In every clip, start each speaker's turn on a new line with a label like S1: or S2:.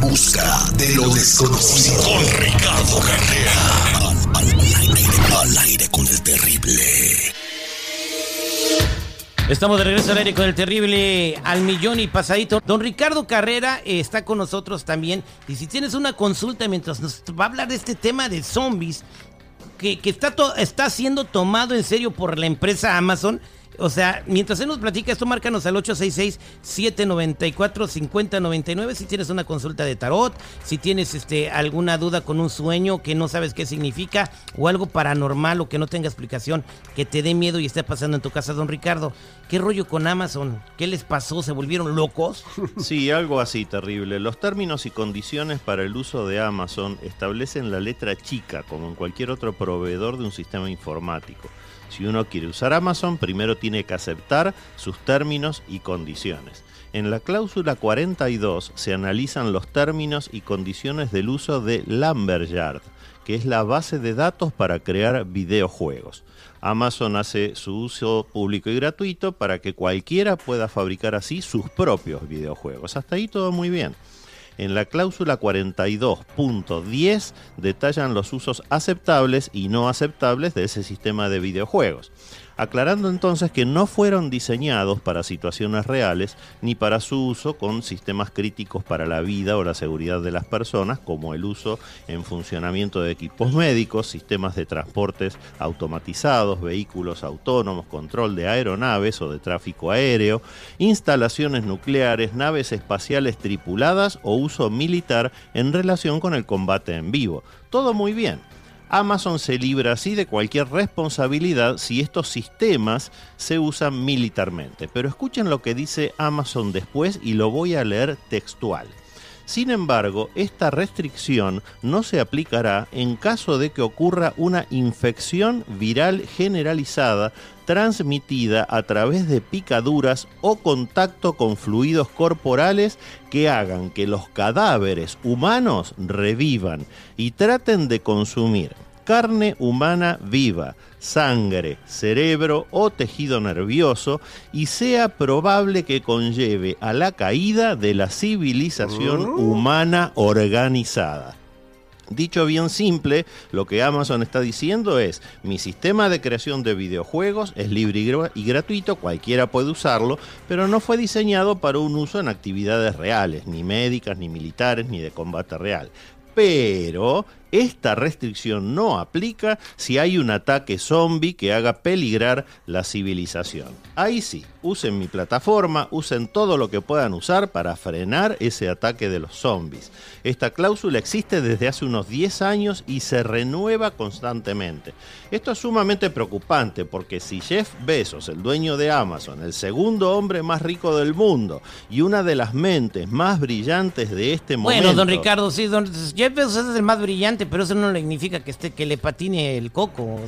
S1: Busca de lo desconocido. Con Ricardo Carrera. Al, aire, al aire con el terrible.
S2: Estamos de regreso al aire con el terrible al millón y pasadito. Don Ricardo Carrera eh, está con nosotros también. Y si tienes una consulta mientras nos va a hablar de este tema de zombies, que, que está, está siendo tomado en serio por la empresa Amazon, o sea, mientras él nos platica esto, márcanos al 866-794-5099 si tienes una consulta de tarot, si tienes este, alguna duda con un sueño que no sabes qué significa o algo paranormal o que no tenga explicación, que te dé miedo y esté pasando en tu casa, don Ricardo. ¿Qué rollo con Amazon? ¿Qué les pasó? ¿Se volvieron locos?
S3: Sí, algo así terrible. Los términos y condiciones para el uso de Amazon establecen la letra chica, como en cualquier otro proveedor de un sistema informático. Si uno quiere usar Amazon, primero tiene que aceptar sus términos y condiciones. En la cláusula 42 se analizan los términos y condiciones del uso de Lumberyard, que es la base de datos para crear videojuegos. Amazon hace su uso público y gratuito para que cualquiera pueda fabricar así sus propios videojuegos. Hasta ahí todo muy bien. En la cláusula 42.10 detallan los usos aceptables y no aceptables de ese sistema de videojuegos aclarando entonces que no fueron diseñados para situaciones reales ni para su uso con sistemas críticos para la vida o la seguridad de las personas, como el uso en funcionamiento de equipos médicos, sistemas de transportes automatizados, vehículos autónomos, control de aeronaves o de tráfico aéreo, instalaciones nucleares, naves espaciales tripuladas o uso militar en relación con el combate en vivo. Todo muy bien. Amazon se libra así de cualquier responsabilidad si estos sistemas se usan militarmente. Pero escuchen lo que dice Amazon después y lo voy a leer textual. Sin embargo, esta restricción no se aplicará en caso de que ocurra una infección viral generalizada transmitida a través de picaduras o contacto con fluidos corporales que hagan que los cadáveres humanos revivan y traten de consumir carne humana viva, sangre, cerebro o tejido nervioso y sea probable que conlleve a la caída de la civilización oh. humana organizada. Dicho bien simple, lo que Amazon está diciendo es, mi sistema de creación de videojuegos es libre y gratuito, cualquiera puede usarlo, pero no fue diseñado para un uso en actividades reales, ni médicas, ni militares, ni de combate real. Pero esta restricción no aplica si hay un ataque zombie que haga peligrar la civilización. Ahí sí, usen mi plataforma, usen todo lo que puedan usar para frenar ese ataque de los zombies. Esta cláusula existe desde hace unos 10 años y se renueva constantemente. Esto es sumamente preocupante porque si Jeff Bezos, el dueño de Amazon, el segundo hombre más rico del mundo y una de las mentes más brillantes de este momento...
S2: Bueno, don Ricardo, sí, don Jeff Bezos es el más brillante pero eso no significa que esté que le patine el coco.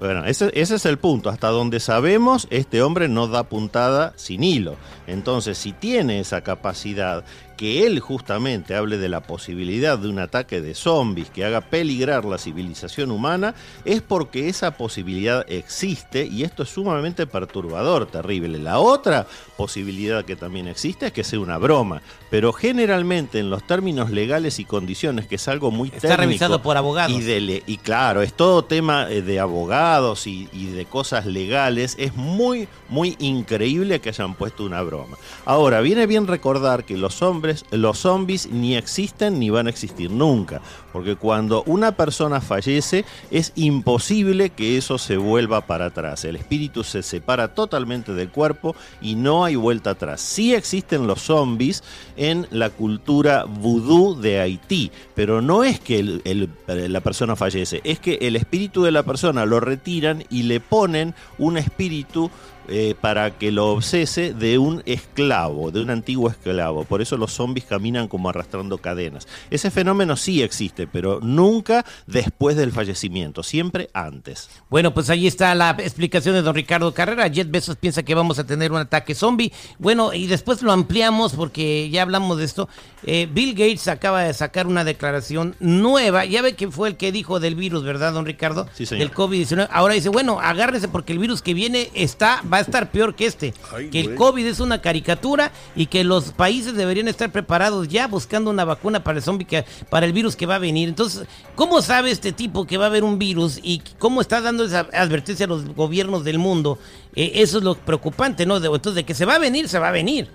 S3: Bueno, ese, ese es el punto. Hasta donde sabemos, este hombre no da puntada sin hilo. Entonces, si tiene esa capacidad que él justamente hable de la posibilidad de un ataque de zombies que haga peligrar la civilización humana, es porque esa posibilidad existe y esto es sumamente perturbador, terrible. La otra posibilidad que también existe es que sea una broma, pero generalmente en los términos legales y condiciones, que es algo muy
S2: Está revisado por abogados.
S3: Y, y, claro, es todo tema eh, de abogados y, y de cosas legales, es muy, muy increíble que hayan puesto una broma. Ahora, viene bien recordar que los los zombies ni existen ni van a existir nunca. Porque cuando una persona fallece es imposible que eso se vuelva para atrás. El espíritu se separa totalmente del cuerpo y no hay vuelta atrás. Sí existen los zombies en la cultura vudú de Haití, pero no es que la persona fallece, es que el espíritu de la persona lo retiran y le ponen un espíritu eh, para que lo obsese de un esclavo, de un antiguo esclavo. Por eso los zombies caminan como arrastrando cadenas. Ese fenómeno sí existe, pero nunca después del fallecimiento, siempre antes.
S2: Bueno, pues ahí está la explicación de don Ricardo Carrera. Jet Bezos piensa que vamos a tener un ataque zombie. Bueno, y después lo ampliamos porque ya hablamos de esto. Eh, Bill Gates acaba de sacar una declaración nueva. Ya ve que fue el que dijo del virus, ¿verdad, don Ricardo?
S3: Sí, señor.
S2: Del COVID-19. Ahora dice, bueno, agárrese porque el virus que viene está va a estar peor que este.
S1: Ay,
S2: que el. COVID es una caricatura y que los países deberían estar preparados ya buscando una vacuna para el zombie, que, para el virus que va a venir. Entonces, ¿cómo sabe este tipo que va a haber un virus y cómo está dando esa advertencia a los gobiernos del mundo? Eh, eso es lo preocupante, ¿no? Entonces, de que se va a venir, se va a venir.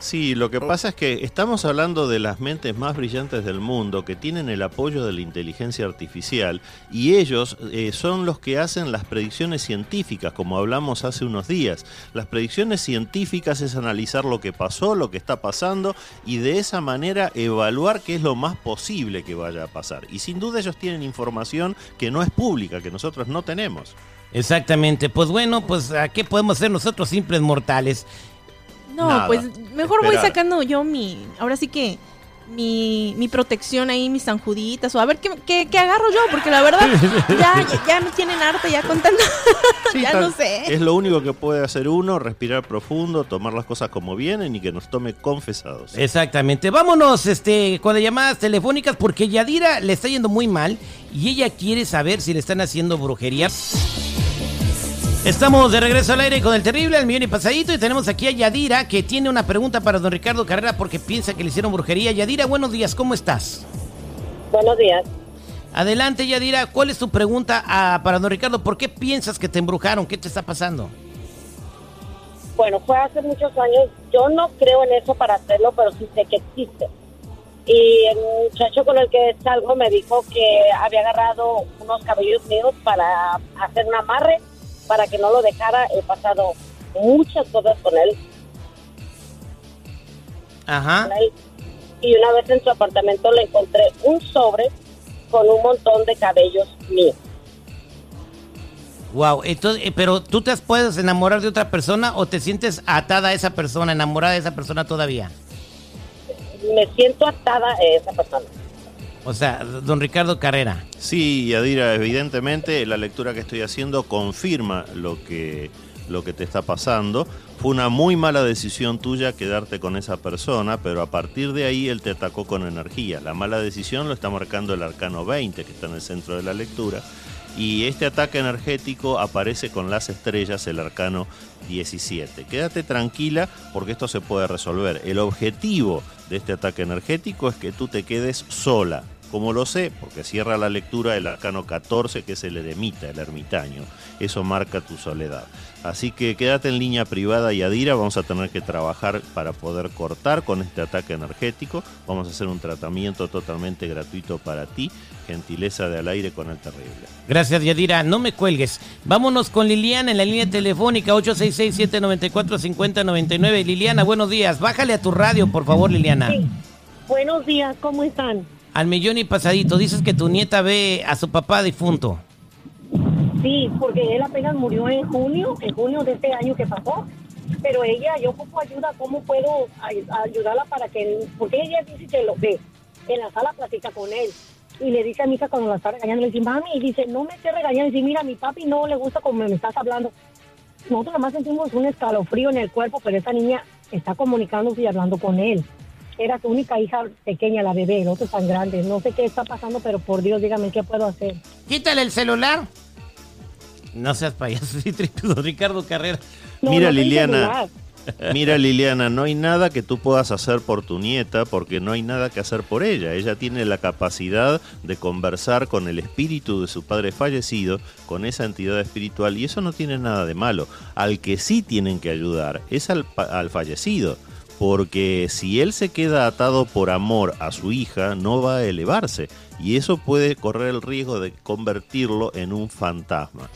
S3: Sí, lo que pasa es que estamos hablando de las mentes más brillantes del mundo que tienen el apoyo de la inteligencia artificial y ellos eh, son los que hacen las predicciones científicas, como hablamos hace unos días. Las predicciones científicas es analizar lo que pasó, lo que está pasando y de esa manera evaluar qué es lo más posible que vaya a pasar. Y sin duda ellos tienen información que no es pública, que nosotros no tenemos.
S2: Exactamente. Pues bueno, pues ¿a qué podemos hacer nosotros simples mortales?
S4: No,
S3: Nada.
S4: pues mejor voy sacando yo mi, ahora sí que mi, mi protección ahí, mis sanjuditas, o a ver qué, qué, qué agarro yo, porque la verdad ya, ya, ya me tienen harta ya contando, ya
S3: tal-
S4: no sé.
S3: Es lo único que puede hacer uno, respirar profundo, tomar las cosas como vienen y que nos tome confesados.
S2: Exactamente. Vámonos este, con las llamadas telefónicas porque Yadira le está yendo muy mal y ella quiere saber si le están haciendo brujería. Estamos de regreso al aire con el terrible al millón y pasadito y tenemos aquí a Yadira que tiene una pregunta para don Ricardo Carrera porque piensa que le hicieron brujería. Yadira, buenos días, ¿cómo estás?
S5: Buenos días.
S2: Adelante Yadira, ¿cuál es tu pregunta ah, para don Ricardo? ¿Por qué piensas que te embrujaron? ¿Qué te está pasando?
S5: Bueno, fue hace muchos años. Yo no creo en eso para hacerlo, pero sí sé que existe. Y el muchacho con el que salgo me dijo que había agarrado unos cabellos míos para hacer un amarre, para que no lo dejara. He pasado muchas cosas con él,
S2: Ajá.
S5: con él. Y una vez en su apartamento le encontré un sobre con un montón de cabellos míos.
S2: Wow, entonces, eh, pero tú te puedes enamorar de otra persona o te sientes atada a esa persona, enamorada de esa persona todavía.
S5: Me siento atada a esa persona.
S2: O sea, don Ricardo Carrera.
S3: Sí, Yadira, evidentemente la lectura que estoy haciendo confirma lo que, lo que te está pasando. Fue una muy mala decisión tuya quedarte con esa persona, pero a partir de ahí él te atacó con energía. La mala decisión lo está marcando el arcano 20, que está en el centro de la lectura. Y este ataque energético aparece con las estrellas, el arcano 17. Quédate tranquila porque esto se puede resolver. El objetivo de este ataque energético es que tú te quedes sola. Como lo sé, porque cierra la lectura el arcano 14, que es el eremita, el ermitaño. Eso marca tu soledad. Así que quédate en línea privada, Yadira. Vamos a tener que trabajar para poder cortar con este ataque energético. Vamos a hacer un tratamiento totalmente gratuito para ti. Gentileza de al aire con el terrible.
S2: Gracias, Yadira. No me cuelgues. Vámonos con Liliana en la línea telefónica 866-794-5099. Liliana, buenos días. Bájale a tu radio, por favor, Liliana.
S5: Sí. Buenos días, ¿cómo están?
S2: Al millón y pasadito. Dices que tu nieta ve a su papá difunto.
S5: Sí, porque él apenas murió en junio, en junio de este año que pasó. Pero ella, yo ocupo ayuda, ¿cómo puedo ay- ayudarla para que, porque ella dice que lo ve, en la sala platica con él. Y le dice a mi hija cuando la está regañando, le dice, mami, y dice, no me estés regañando, y dice, mira, mi papi no le gusta como me estás hablando. Nosotros nada más sentimos un escalofrío en el cuerpo, pero esa niña está comunicándose y hablando con él. Era su única hija pequeña, la bebé, el otro tan grande. No sé qué está pasando, pero por Dios, dígame qué puedo hacer.
S2: Quítale el celular. No seas payaso, sí, don Ricardo Carrera.
S5: No,
S3: Mira,
S5: no
S3: Liliana. Mira Liliana, no hay nada que tú puedas hacer por tu nieta porque no hay nada que hacer por ella. Ella tiene la capacidad de conversar con el espíritu de su padre fallecido, con esa entidad espiritual y eso no tiene nada de malo. Al que sí tienen que ayudar es al, pa- al fallecido. Porque si él se queda atado por amor a su hija, no va a elevarse. Y eso puede correr el riesgo de convertirlo en un fantasma.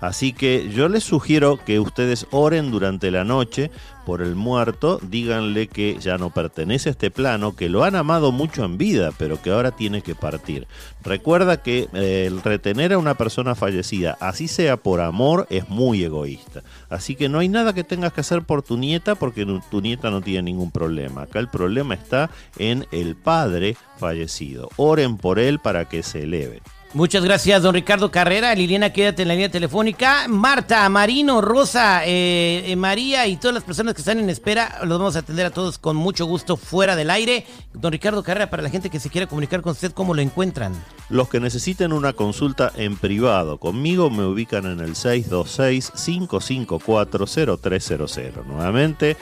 S3: Así que yo les sugiero que ustedes oren durante la noche por el muerto, díganle que ya no pertenece a este plano, que lo han amado mucho en vida, pero que ahora tiene que partir. Recuerda que eh, el retener a una persona fallecida, así sea por amor, es muy egoísta. Así que no hay nada que tengas que hacer por tu nieta porque tu nieta no tiene ningún problema. Acá el problema está en el padre fallecido. Oren por él para que se eleve.
S2: Muchas gracias, don Ricardo Carrera. Liliana, quédate en la línea telefónica. Marta, Marino, Rosa, eh, eh, María y todas las personas que están en espera, los vamos a atender a todos con mucho gusto fuera del aire. Don Ricardo Carrera, para la gente que se quiera comunicar con usted, ¿cómo lo encuentran?
S3: Los que necesiten una consulta en privado conmigo me ubican en el 626-554-0300. Nuevamente,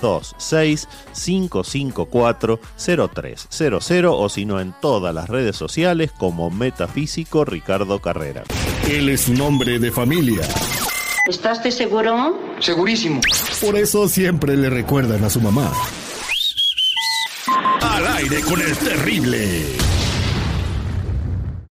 S3: 626-554-0300 o si no en todas las redes sociales como Metafísico Ricardo Carrera.
S1: Él es un hombre de familia.
S6: ¿Estás de seguro?
S7: Segurísimo.
S1: Por eso siempre le recuerdan a su mamá. Al aire con el terrible.